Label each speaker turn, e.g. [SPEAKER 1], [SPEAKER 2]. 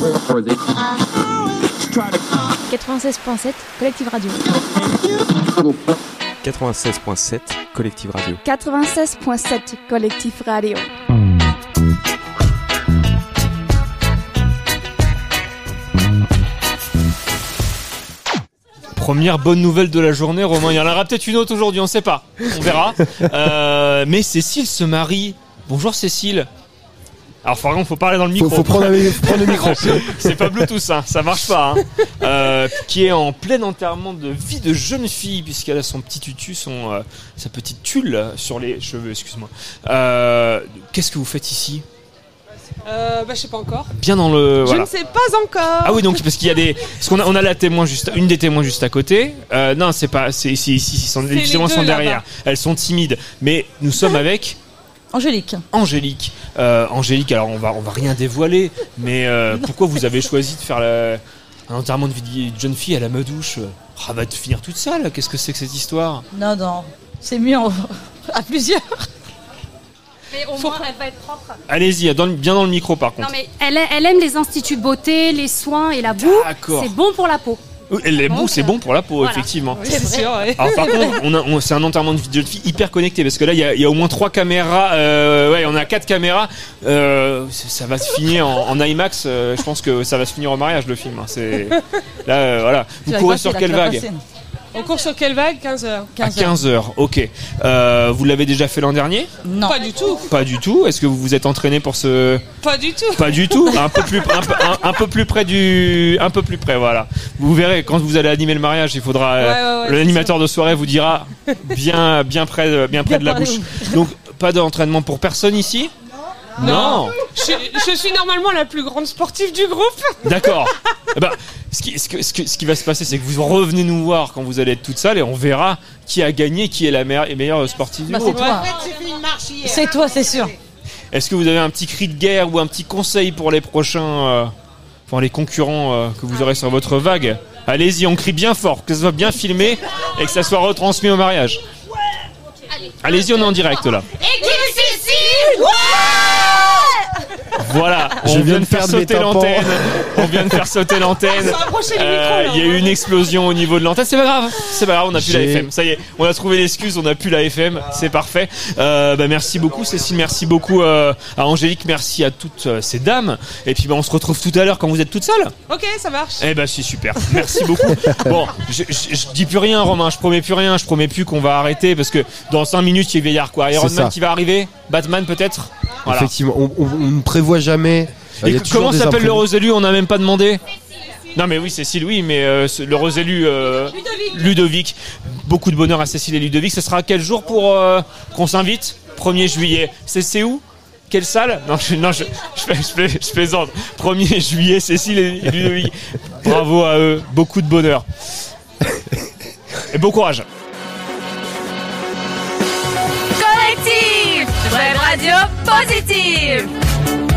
[SPEAKER 1] 96.7 Collective Radio.
[SPEAKER 2] 96.7 Collective Radio.
[SPEAKER 1] 96.7 Collectif Radio.
[SPEAKER 3] Première bonne nouvelle de la journée, Romain. Il y en aura peut-être une autre aujourd'hui, on sait pas. On verra. Euh, mais Cécile se marie. Bonjour Cécile. Alors, il faut parler dans le micro.
[SPEAKER 4] Faut, faut prendre, le- faut prendre le micro.
[SPEAKER 3] C'est pas Bluetooth, hein, ça marche pas. hein. Euh, qui est en plein enterrement de vie de jeune fille, puisqu'elle a son petit tutu, son, euh, sa petite tulle sur les cheveux, excuse-moi. Euh, Qu'est-ce que vous faites ici?
[SPEAKER 5] Euh, bah, je sais pas encore.
[SPEAKER 3] Bien dans le.
[SPEAKER 5] Je
[SPEAKER 3] Voilà.
[SPEAKER 5] ne sais pas encore.
[SPEAKER 3] Ah oui, donc parce qu'il y a des. Parce qu'on a, on a la témoin juste, une des témoins juste à côté. Euh, non, c'est pas. C'est ici, ici, les témoins
[SPEAKER 5] deux
[SPEAKER 3] sont derrière. Elles sont timides, mais nous sommes avec
[SPEAKER 6] Angélique.
[SPEAKER 3] Angélique. Euh, Angélique, alors on va, on va rien dévoiler, mais euh, pourquoi vous avez choisi de faire la- un enterrement de vie de jeune fille à la madouche? Ah, va te finir toute seule. Qu'est-ce que c'est que cette histoire?
[SPEAKER 6] Non, non, c'est mieux en- à plusieurs.
[SPEAKER 7] Mais au moins, elle va être propre.
[SPEAKER 3] Allez-y, bien dans le micro par
[SPEAKER 7] Non,
[SPEAKER 3] contre.
[SPEAKER 7] mais elle, elle aime les instituts beauté, les soins et la boue.
[SPEAKER 3] D'accord.
[SPEAKER 7] C'est bon pour la peau.
[SPEAKER 3] Les bouts, c'est bon pour la peau,
[SPEAKER 7] Voilà.
[SPEAKER 3] effectivement.
[SPEAKER 5] Oui, c'est sûr. ouais.
[SPEAKER 3] Alors par contre, on a- on- c'est un enterrement de vie de jeune fille hyper connecté parce que là, il y a, il y a au moins trois caméras. euh, ouais, on a quatre caméras. Euh, ça va se finir en, en IMAX. euh, je pense que ça va se finir au mariage le film. hein. C'est là, euh, voilà. Vous courez sur quelle vague.
[SPEAKER 5] On court sur quelle vague? 15 heures.
[SPEAKER 3] À
[SPEAKER 6] 15 heures.
[SPEAKER 3] 15 heures. Ok. Euh, vous l'avez déjà fait l'an dernier?
[SPEAKER 6] Non.
[SPEAKER 5] Pas du tout.
[SPEAKER 3] Pas du tout. Est-ce que vous vous êtes entraîné pour ce
[SPEAKER 5] Pas du tout.
[SPEAKER 3] Pas du tout. Un peu plus, un, peu- un- un peu plus près du, un peu plus près. Voilà. Vous verrez quand vous allez animer le mariage, il faudra. euh,
[SPEAKER 5] Ouais, ouais, ouais,
[SPEAKER 3] L'animateur de soirée vous dira bien, bien près, de, bien près de la bouche. Donc pas d'entraînement pour personne ici? Non.
[SPEAKER 5] Je, je suis normalement la plus grande sportive du groupe.
[SPEAKER 3] D'accord. Eh ben, ce, qui, ce, que- ce que- ce qui va se passer, c'est que vous revenez nous voir quand vous allez être toute seule et on verra qui a gagné, qui est la meilleure, meilleure sportive du
[SPEAKER 6] Bah, toi. C'est toi, c'est sûr.
[SPEAKER 3] Est-ce que vous avez un petit cri de guerre ou un petit conseil pour les prochains, euh, pour les concurrents euh, que vous aurez sur votre vague? Allez-y, on crie bien fort, que ça soit bien filmé et que ça soit retransmis au mariage. Allez-y, on est en direct là. Voilà, on
[SPEAKER 4] Je
[SPEAKER 3] vient
[SPEAKER 4] viens
[SPEAKER 3] de faire sauter l'antenne. On vient de faire sauter l'antenne. Euh. Il y a eu une explosion au niveau de l'antenne. C'est pas grave, c'est pas grave, on a plus la FM. Ça y est, on a trouvé l'excuse, on a plus la FM. C'est parfait. Euh, bah, merci beaucoup, Cécile. Merci beaucoup euh, à Angélique. Merci à toutes euh, ces dames. Et puis bah, on se retrouve tout à l'heure quand vous êtes toutes seules.
[SPEAKER 5] Ok, ça marche.
[SPEAKER 3] Eh ben c'est super. Merci beaucoup. Bon, je, je, je dis plus rien, Romain. Je promets plus rien. Je promets plus qu'on va arrêter parce que dans 5 minutes il va y avoir quoi Iron Man
[SPEAKER 4] ça.
[SPEAKER 3] qui va arriver, Batman peut-être. Voilà.
[SPEAKER 4] Effectivement, on, on- on ne prévoit jamais.
[SPEAKER 3] Et comment s'appelle le. Rosélu On n'a même pas demandé. Non mais oui Cécile oui mais euh, ce- le Rosélu euh, Ludovic. Beaucoup de bonheur à Cécile et Ludovic. Ce sera quel jour pour euh, qu'on s'invite? 1er juillet. C'est c'est où? Quelle salle? Non, je, non je, je, fais- je fais- je plaisante. 1er juillet, Cécile et et Ludovic. Bravo à eux. Beaucoup de bonheur. Et bon courage.
[SPEAKER 1] Radyo positive.